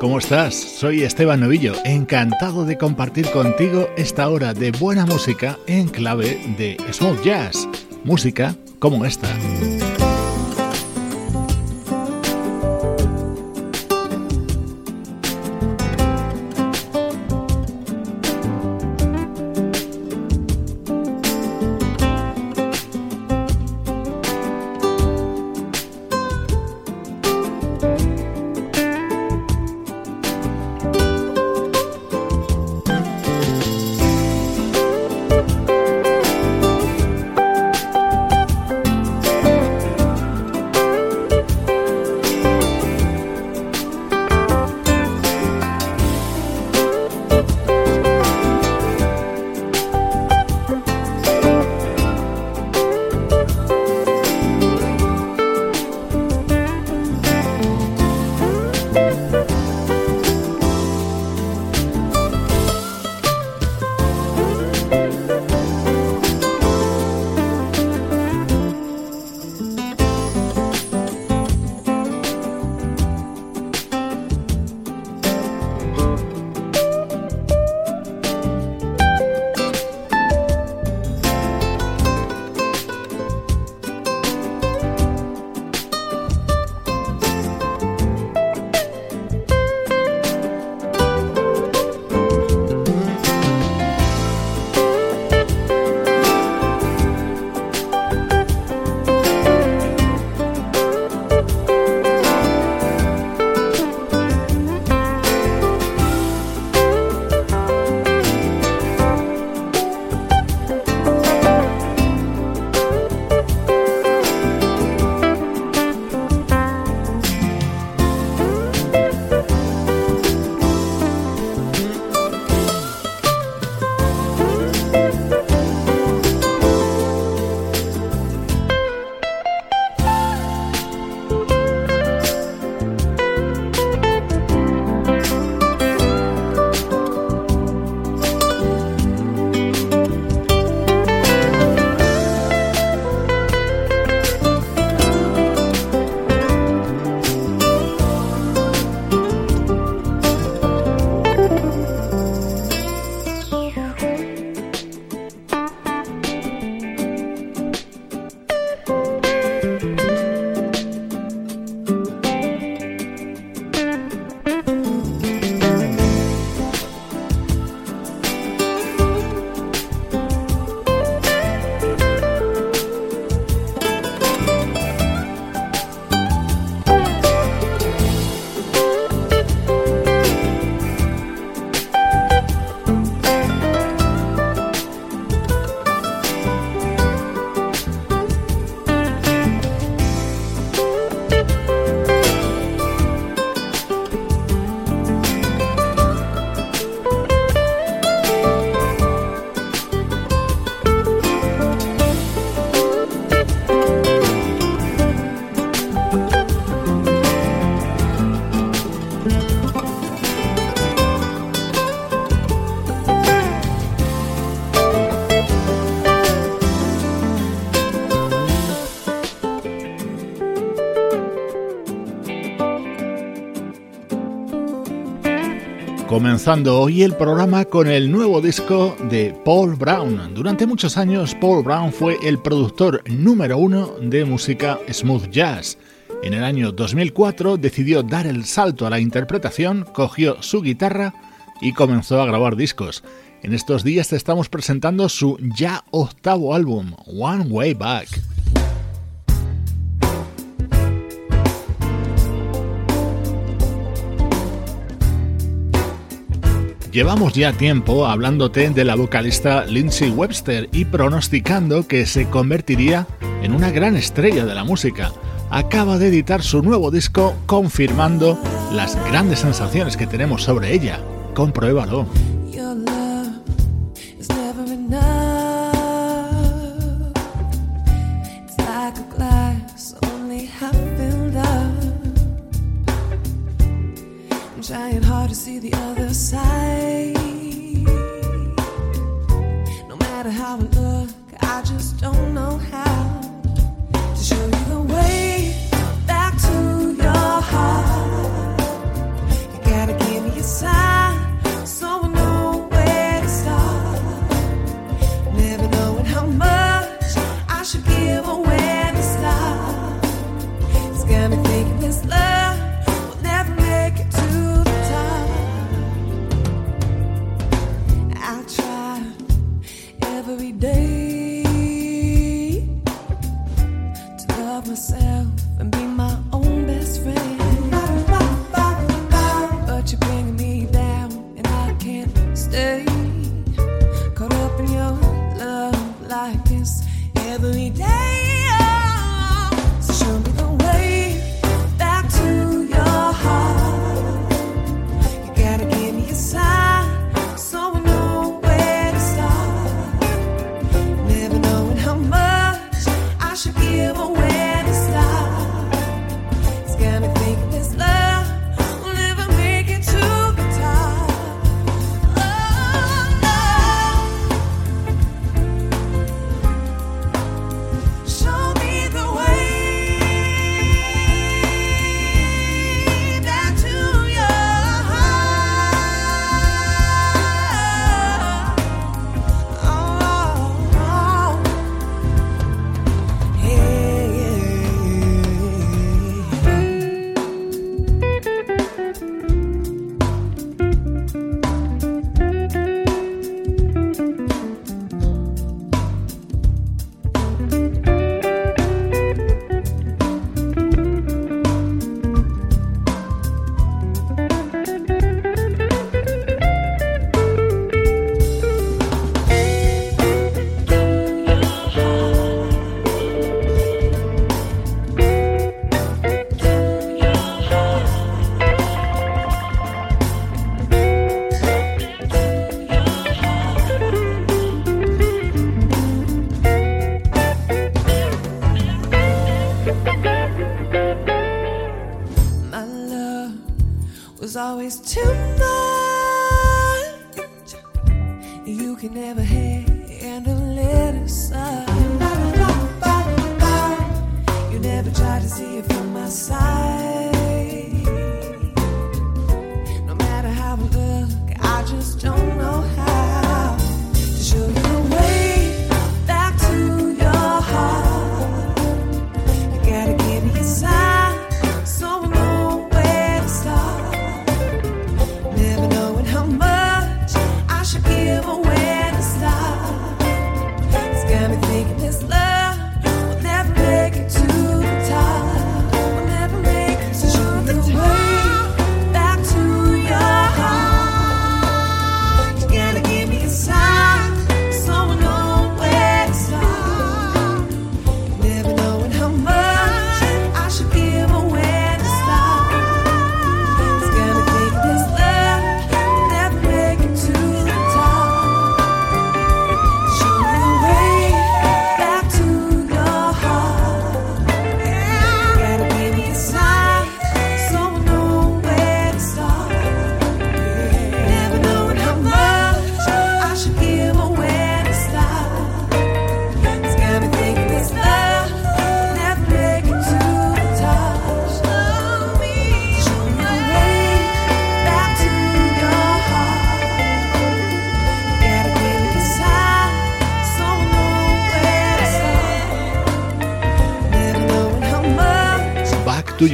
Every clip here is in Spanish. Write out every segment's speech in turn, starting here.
¿Cómo estás? Soy Esteban Novillo, encantado de compartir contigo esta hora de buena música en clave de smooth jazz, música como esta. Comenzando hoy el programa con el nuevo disco de Paul Brown. Durante muchos años Paul Brown fue el productor número uno de música smooth jazz. En el año 2004 decidió dar el salto a la interpretación, cogió su guitarra y comenzó a grabar discos. En estos días te estamos presentando su ya octavo álbum, One Way Back. Llevamos ya tiempo hablándote de la vocalista Lindsay Webster y pronosticando que se convertiría en una gran estrella de la música. Acaba de editar su nuevo disco confirmando las grandes sensaciones que tenemos sobre ella. Compruébalo.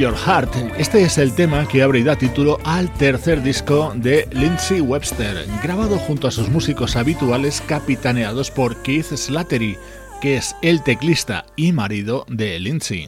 Your Heart. Este es el tema que abre y da título al tercer disco de Lindsay Webster, grabado junto a sus músicos habituales capitaneados por Keith Slattery, que es el teclista y marido de Lindsay.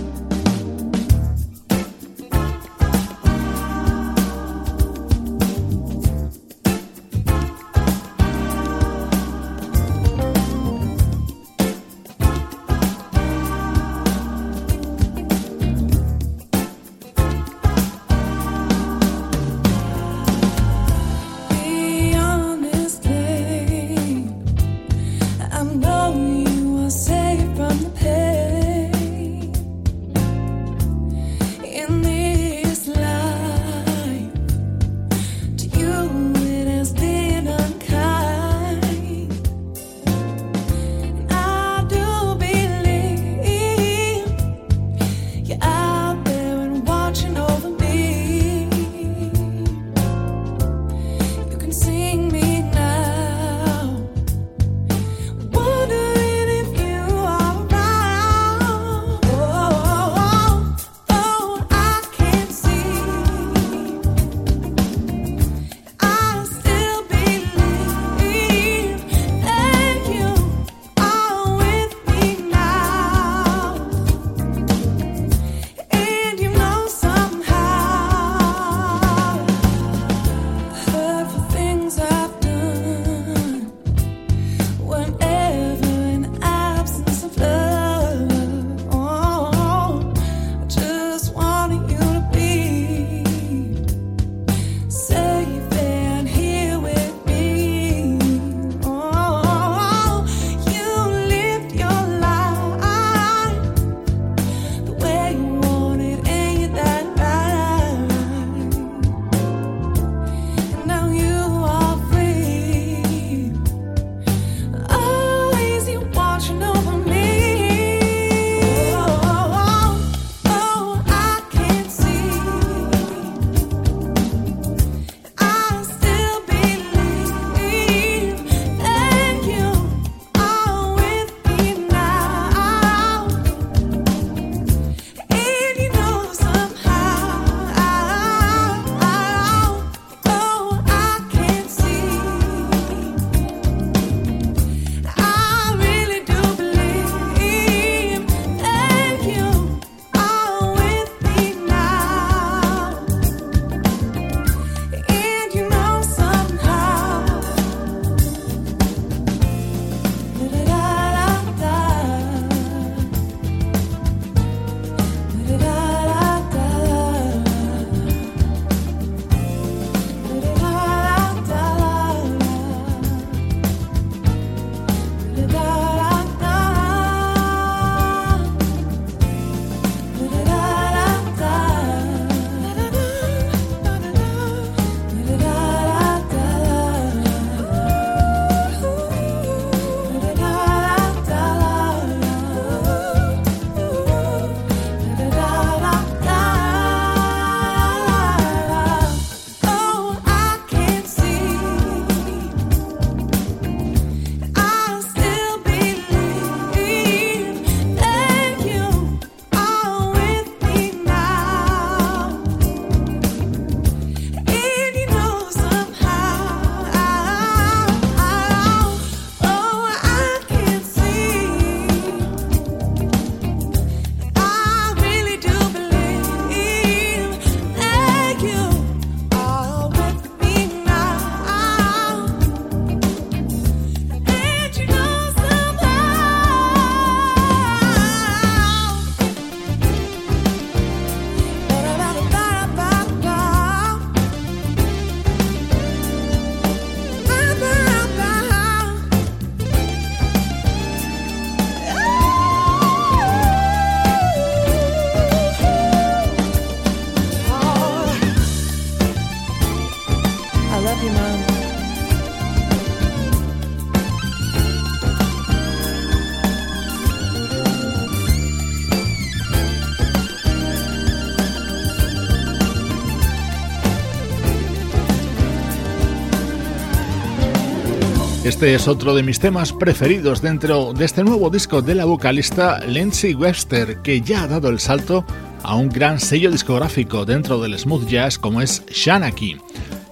Este es otro de mis temas preferidos dentro de este nuevo disco de la vocalista Lindsay Webster, que ya ha dado el salto a un gran sello discográfico dentro del smooth jazz como es Shanaki.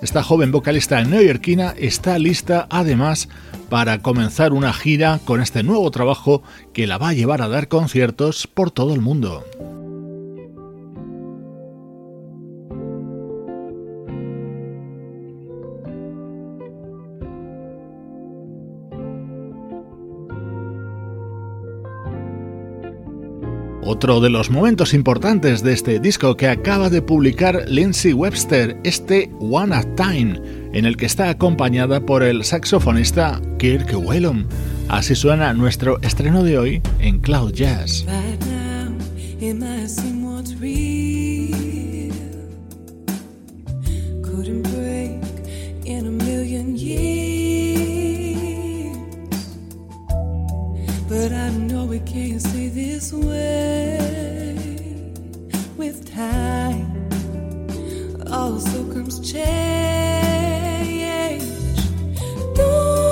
Esta joven vocalista neoyorquina está lista además para comenzar una gira con este nuevo trabajo que la va a llevar a dar conciertos por todo el mundo. Otro de los momentos importantes de este disco que acaba de publicar Lindsay Webster, este One at Time, en el que está acompañada por el saxofonista Kirk Whalum. Así suena nuestro estreno de hoy en Cloud Jazz. But I know we can't stay this way with time. All circums change. there's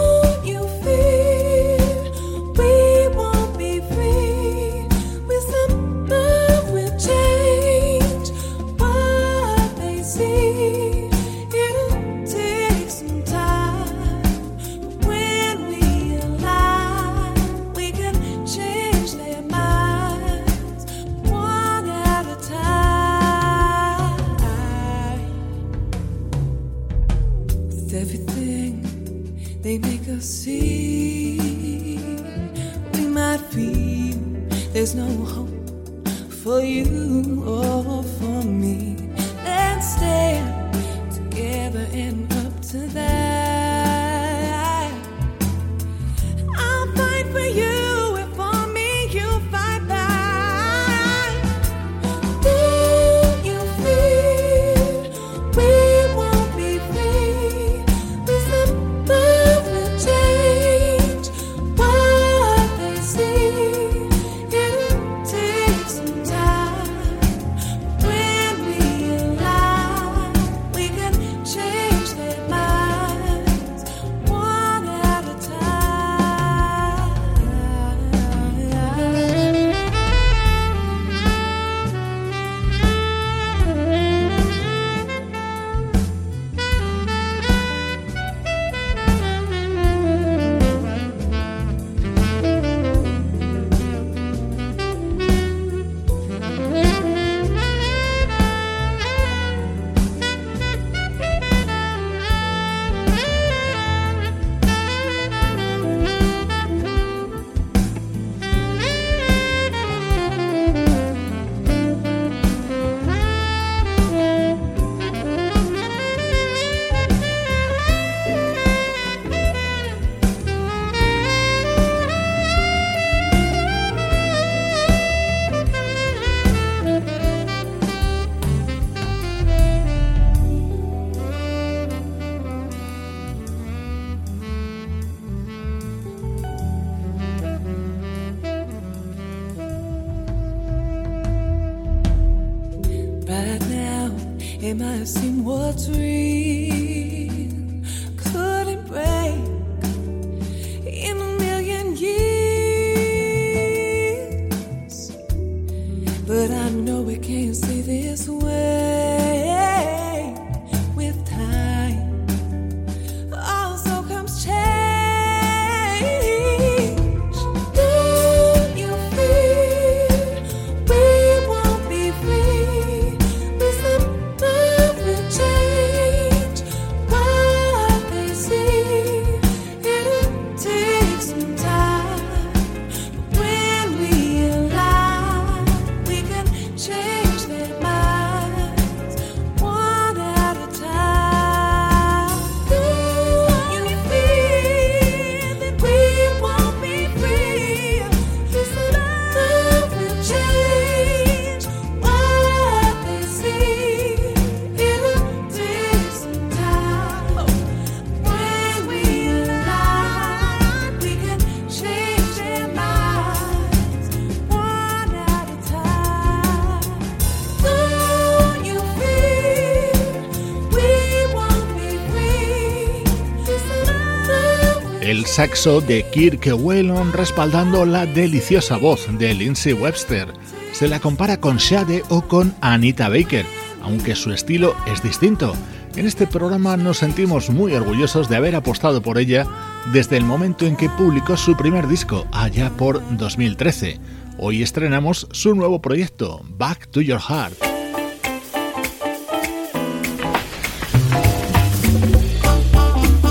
saxo de Kirk Whelan respaldando la deliciosa voz de Lindsay Webster. Se la compara con Shade o con Anita Baker, aunque su estilo es distinto. En este programa nos sentimos muy orgullosos de haber apostado por ella desde el momento en que publicó su primer disco, allá por 2013. Hoy estrenamos su nuevo proyecto, Back to Your Heart.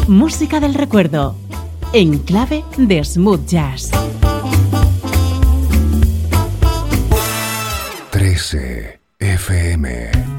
Música del recuerdo, en clave de smooth jazz. 13 FM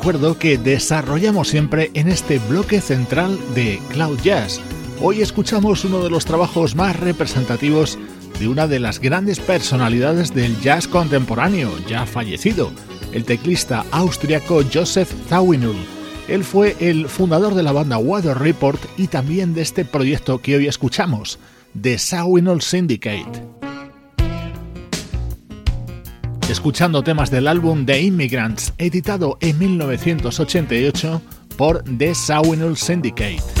recuerdo que desarrollamos siempre en este bloque central de Cloud Jazz. Hoy escuchamos uno de los trabajos más representativos de una de las grandes personalidades del jazz contemporáneo, ya fallecido, el teclista austriaco Joseph Zawinul. Él fue el fundador de la banda Weather Report y también de este proyecto que hoy escuchamos, The Zawinul Syndicate. Escuchando temas del álbum The Immigrants, editado en 1988 por The Sawinul Syndicate.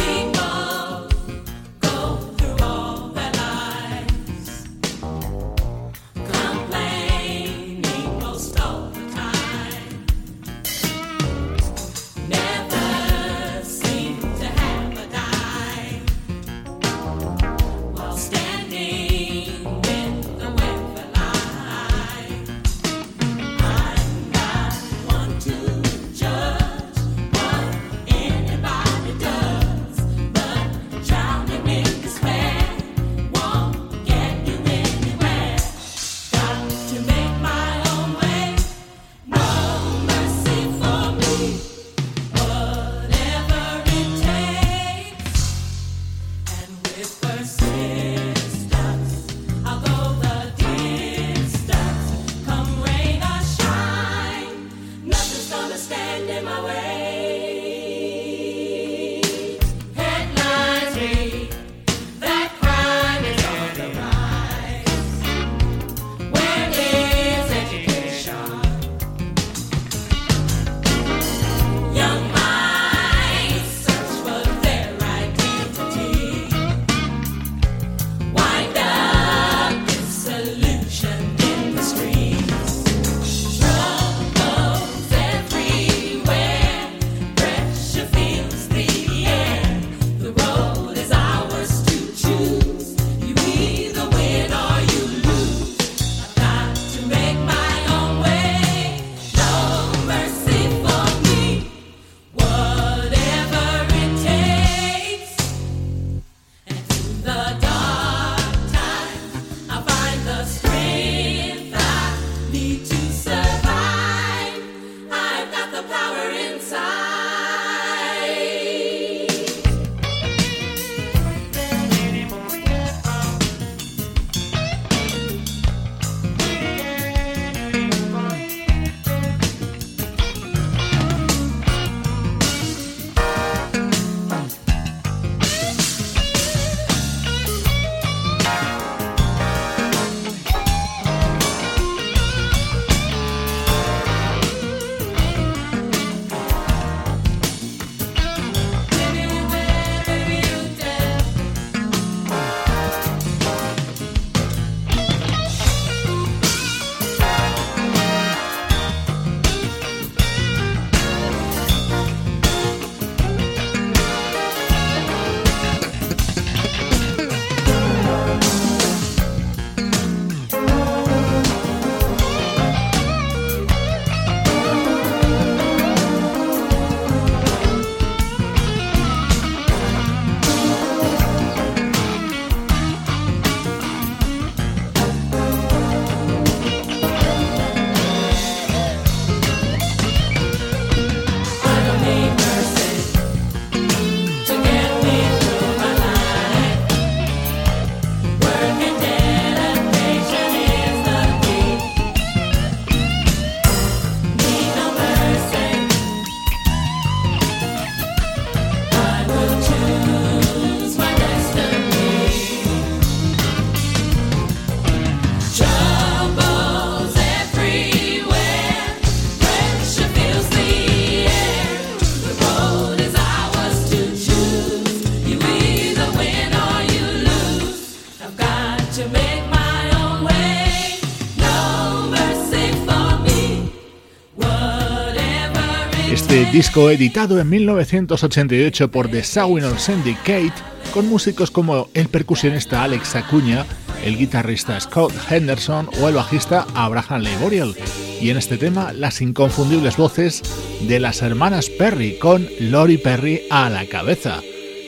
Disco editado en 1988 por The Sawinor Syndicate, con músicos como el percusionista Alex Acuña, el guitarrista Scott Henderson o el bajista Abraham Leiboriel. Y en este tema, las inconfundibles voces de las hermanas Perry, con Lori Perry a la cabeza.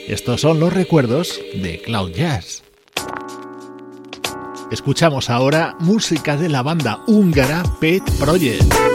Estos son los recuerdos de Cloud Jazz. Escuchamos ahora música de la banda húngara Pet Project.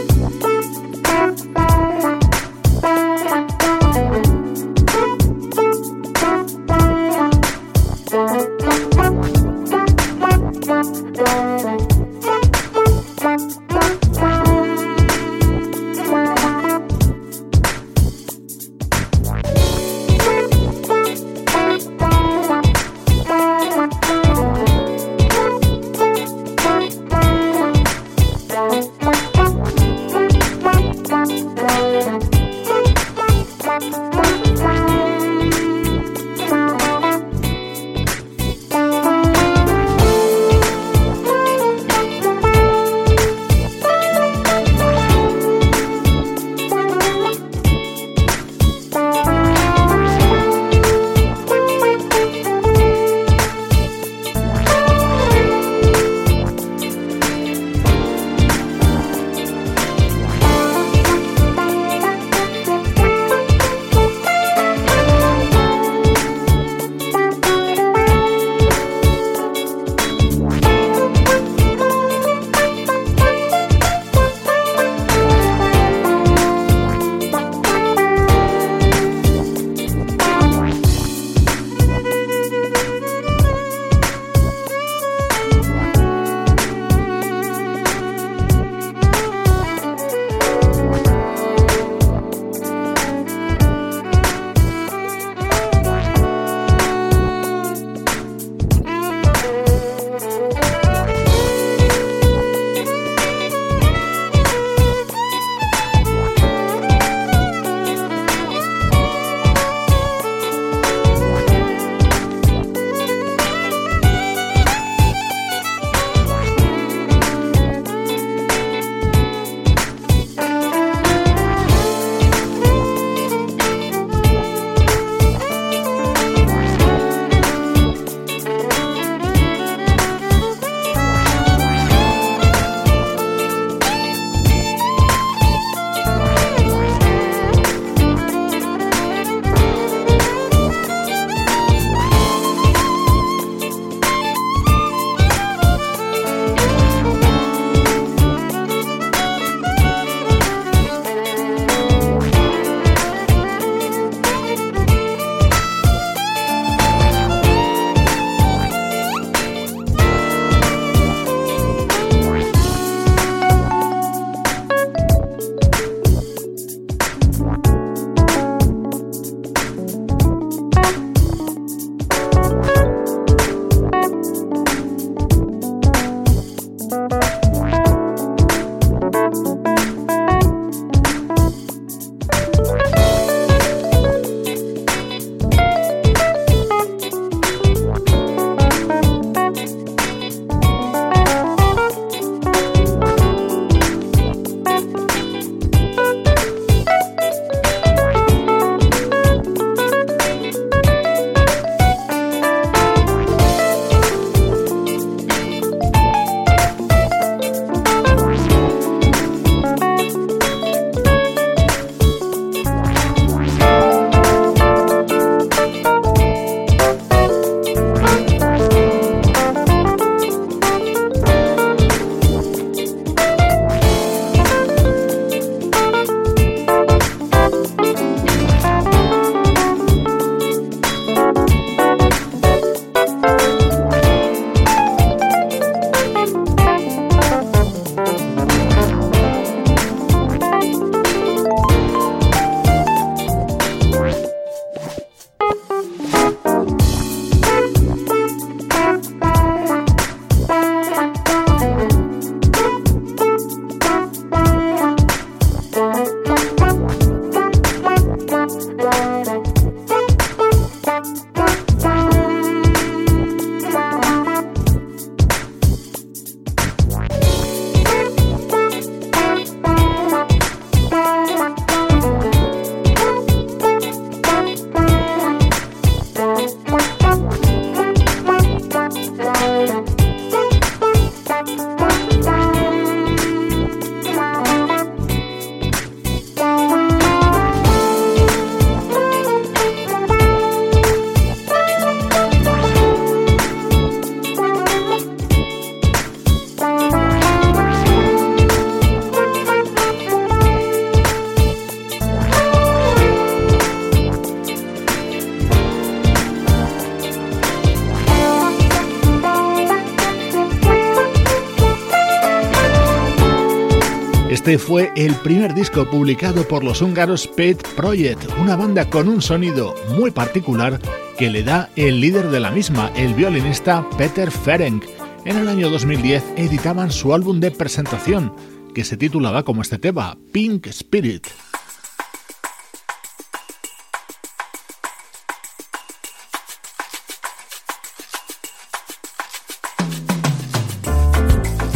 Primer disco publicado por los húngaros Pet Project, una banda con un sonido muy particular que le da el líder de la misma, el violinista Peter Ferenc. En el año 2010 editaban su álbum de presentación, que se titulaba como este tema, Pink Spirit.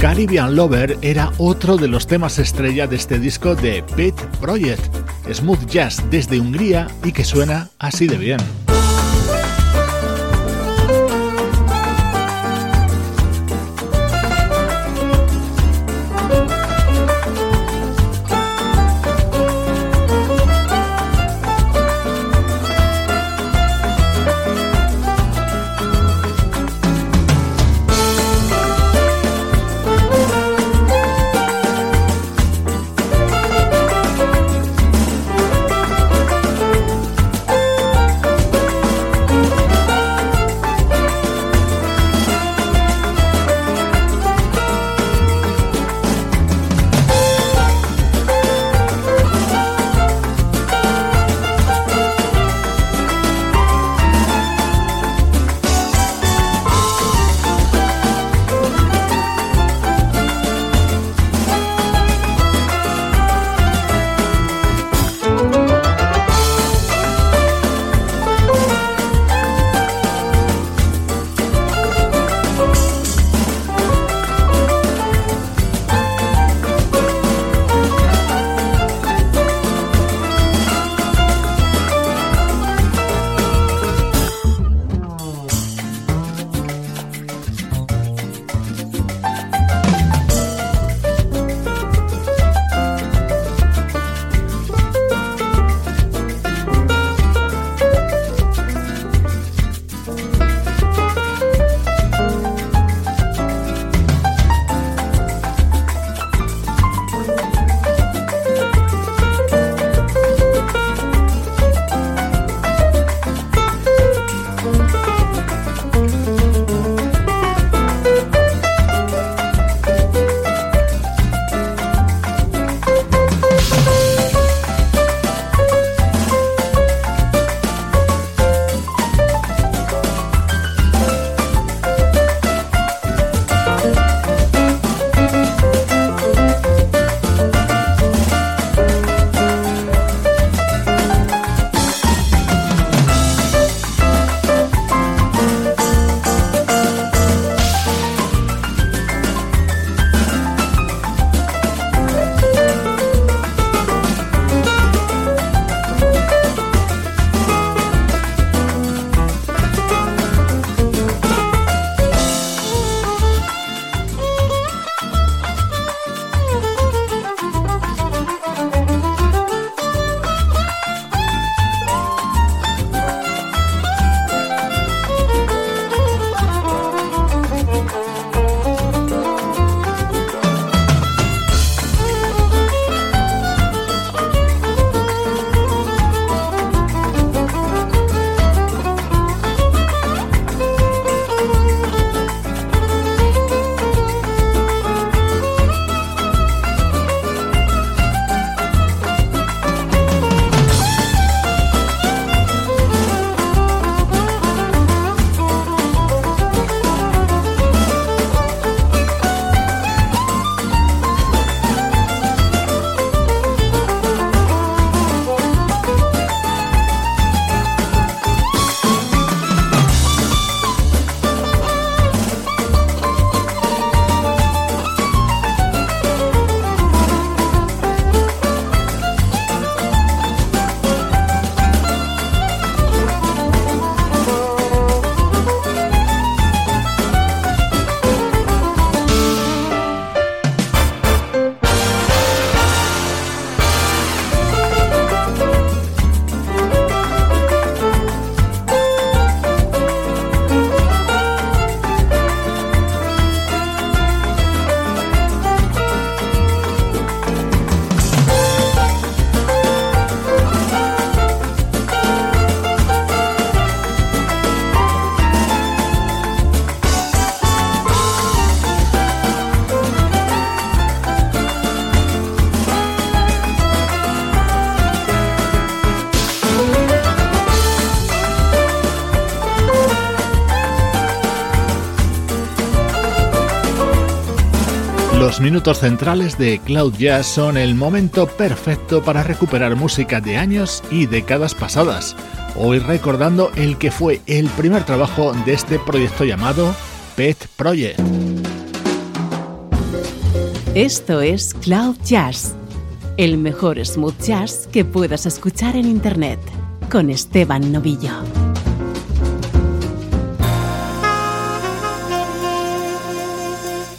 Caribbean Lover era otro de los temas estrella de este disco de Pit Project, smooth jazz desde Hungría y que suena así de bien. Minutos centrales de Cloud Jazz son el momento perfecto para recuperar música de años y décadas pasadas. Hoy recordando el que fue el primer trabajo de este proyecto llamado Pet Project. Esto es Cloud Jazz, el mejor smooth jazz que puedas escuchar en Internet, con Esteban Novillo.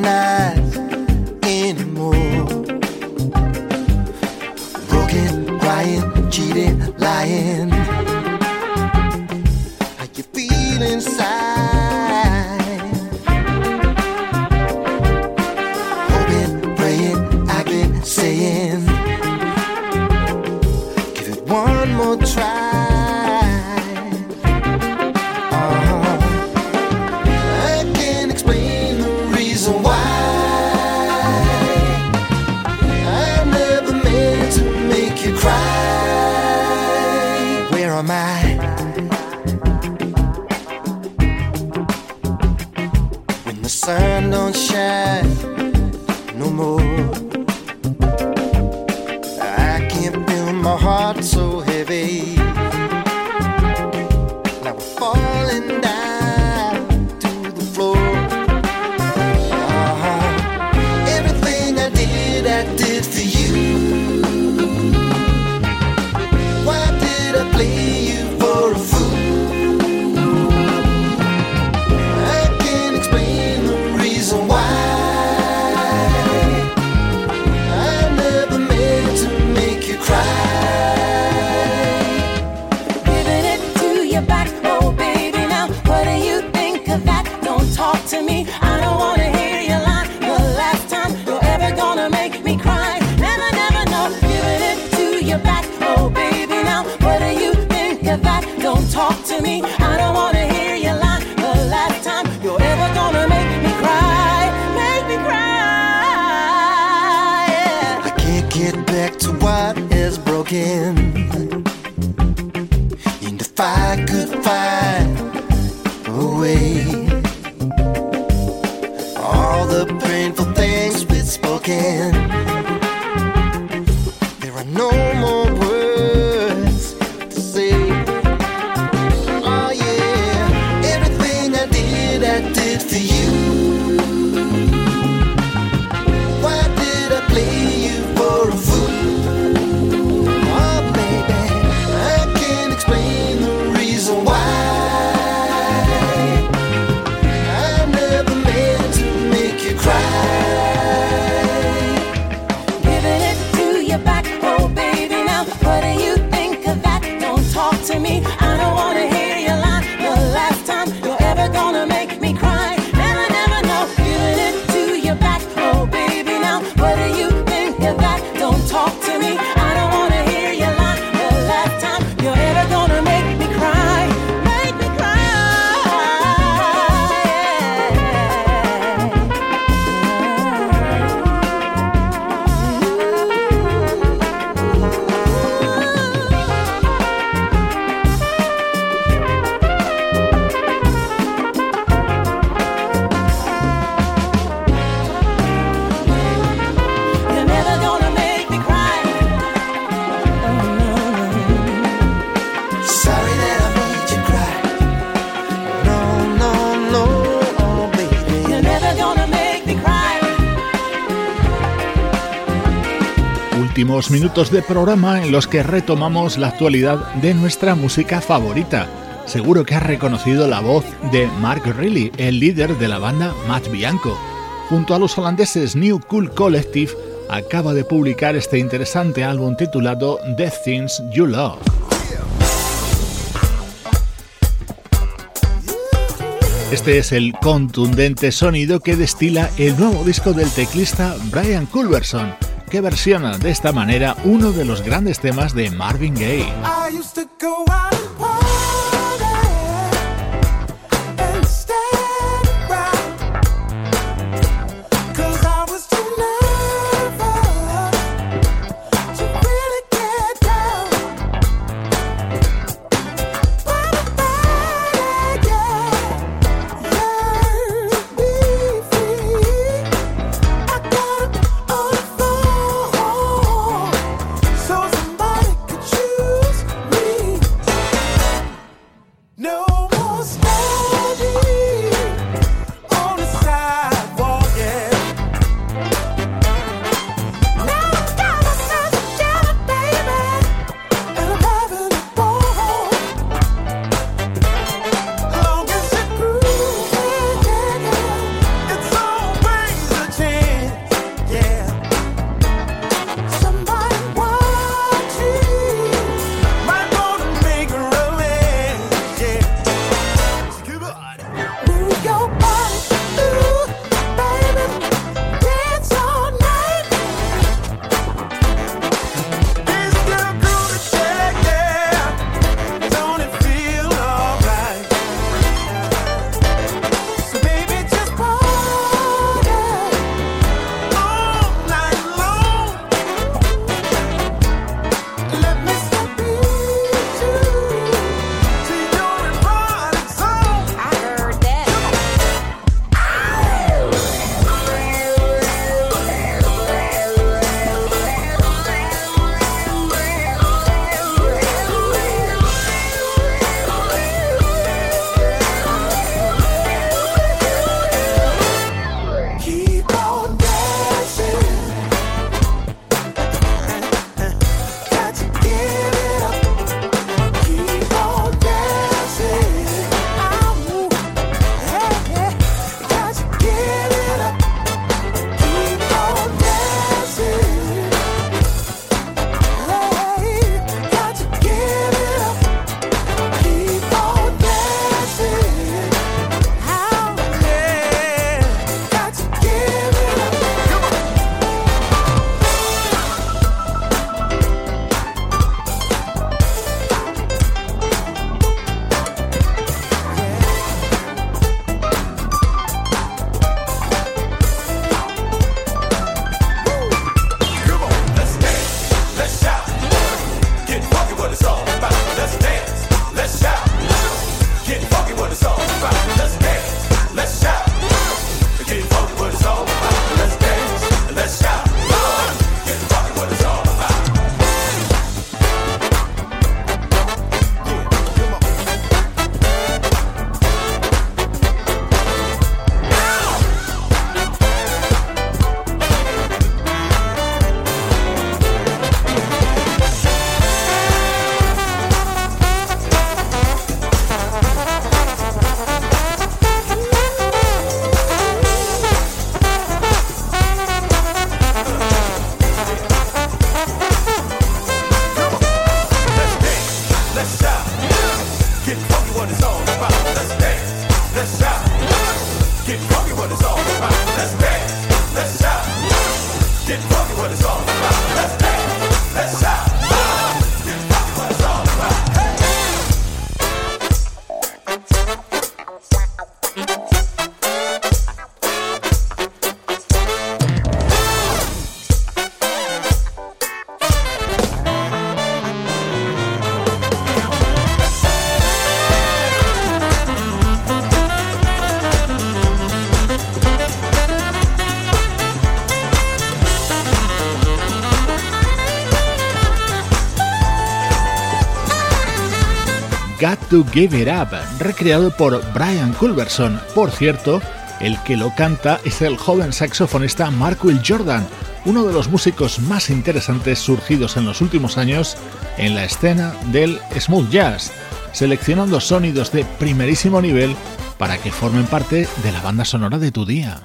night. Minutos de programa en los que retomamos la actualidad de nuestra música favorita. Seguro que has reconocido la voz de Mark Riley, el líder de la banda Matt Bianco. Junto a los holandeses New Cool Collective, acaba de publicar este interesante álbum titulado The Things You Love. Este es el contundente sonido que destila el nuevo disco del teclista Brian Culverson, que versiona de esta manera uno de los grandes temas de Marvin Gaye. To Give It Up, recreado por Brian Culverson. Por cierto, el que lo canta es el joven saxofonista Mark Will Jordan, uno de los músicos más interesantes surgidos en los últimos años en la escena del smooth jazz, seleccionando sonidos de primerísimo nivel para que formen parte de la banda sonora de tu día.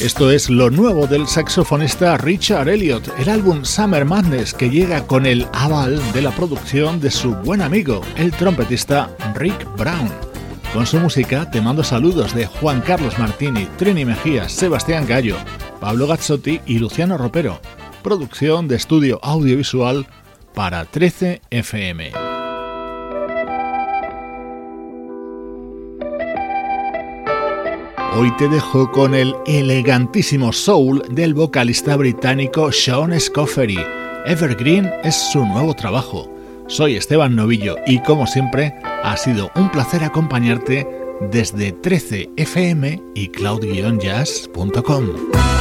Esto es lo nuevo del saxofonista Richard Elliot, el álbum Summer Madness que llega con el aval de la producción de su buen amigo, el trompetista Rick Brown. Con su música te mando saludos de Juan Carlos Martini, Trini Mejía, Sebastián Gallo, Pablo Gazzotti y Luciano Ropero. Producción de estudio audiovisual para 13 FM. Hoy te dejo con el elegantísimo soul del vocalista británico Sean Scoffery. Evergreen es su nuevo trabajo. Soy Esteban Novillo y como siempre ha sido un placer acompañarte desde 13fm y cloud-jazz.com.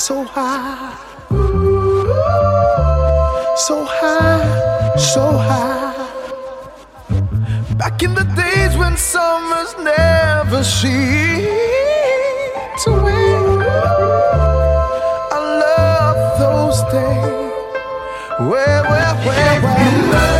so high, so high, so high. Back in the days when summers never seemed to end. I love those days. Where, where, where, where?